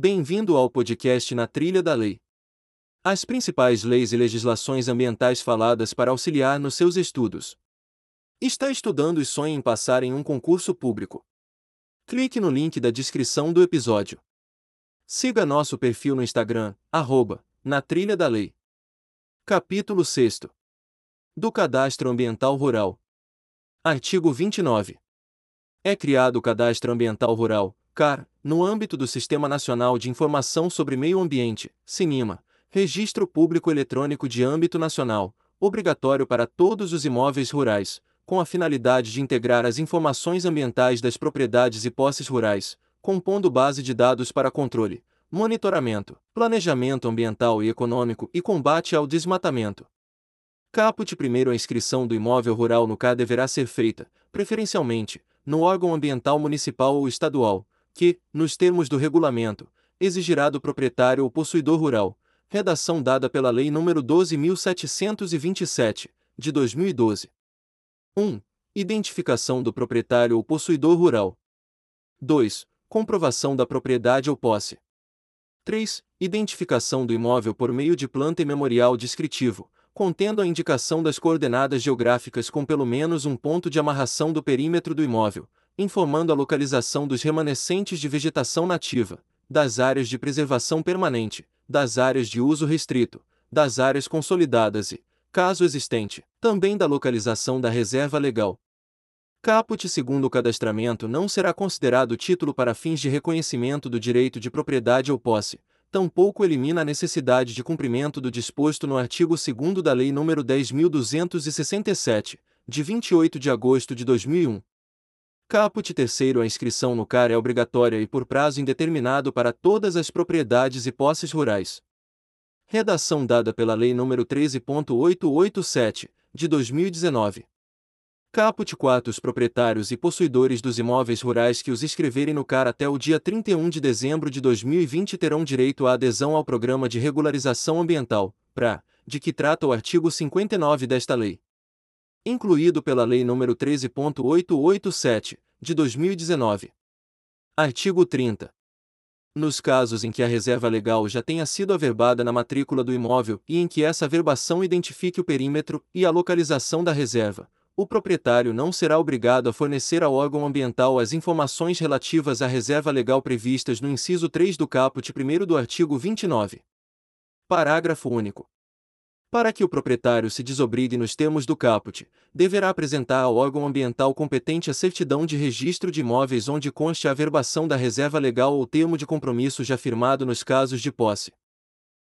Bem-vindo ao podcast Na Trilha da Lei. As principais leis e legislações ambientais faladas para auxiliar nos seus estudos. Está estudando e sonha em passar em um concurso público? Clique no link da descrição do episódio. Siga nosso perfil no Instagram, arroba, na trilha da lei. Capítulo 6. Do Cadastro Ambiental Rural. Artigo 29. É criado o Cadastro Ambiental Rural, CAR, no âmbito do Sistema Nacional de Informação sobre Meio Ambiente, SINIMA, Registro Público Eletrônico de âmbito nacional, obrigatório para todos os imóveis rurais, com a finalidade de integrar as informações ambientais das propriedades e posses rurais, compondo base de dados para controle, monitoramento, planejamento ambiental e econômico e combate ao desmatamento. Caput primeiro a inscrição do imóvel rural no CAR deverá ser feita, preferencialmente, no órgão ambiental municipal ou estadual, que, nos termos do regulamento, exigirá do proprietário ou possuidor rural, redação dada pela Lei nº 12.727, de 2012. 1. Identificação do proprietário ou possuidor rural. 2. Comprovação da propriedade ou posse. 3. Identificação do imóvel por meio de planta e memorial descritivo, contendo a indicação das coordenadas geográficas com pelo menos um ponto de amarração do perímetro do imóvel, informando a localização dos remanescentes de vegetação nativa, das áreas de preservação permanente, das áreas de uso restrito, das áreas consolidadas e, caso existente, também da localização da reserva legal. Caput segundo o cadastramento não será considerado título para fins de reconhecimento do direito de propriedade ou posse, tampouco elimina a necessidade de cumprimento do disposto no artigo 2 da Lei nº 10.267, de 28 de agosto de 2001, Caput terceiro A inscrição no CAR é obrigatória e por prazo indeterminado para todas as propriedades e posses rurais. Redação dada pela Lei nº 13.887, de 2019. Caput 4 Os proprietários e possuidores dos imóveis rurais que os inscreverem no CAR até o dia 31 de dezembro de 2020 terão direito à adesão ao Programa de Regularização Ambiental, PRA, de que trata o artigo 59 desta lei incluído pela Lei nº 13.887, de 2019. Artigo 30. Nos casos em que a reserva legal já tenha sido averbada na matrícula do imóvel e em que essa averbação identifique o perímetro e a localização da reserva, o proprietário não será obrigado a fornecer ao órgão ambiental as informações relativas à reserva legal previstas no inciso 3 do caput 1 do artigo 29. Parágrafo único. Para que o proprietário se desobrigue nos termos do caput, deverá apresentar ao órgão ambiental competente a certidão de registro de imóveis onde conste a averbação da reserva legal ou termo de compromisso já firmado nos casos de posse,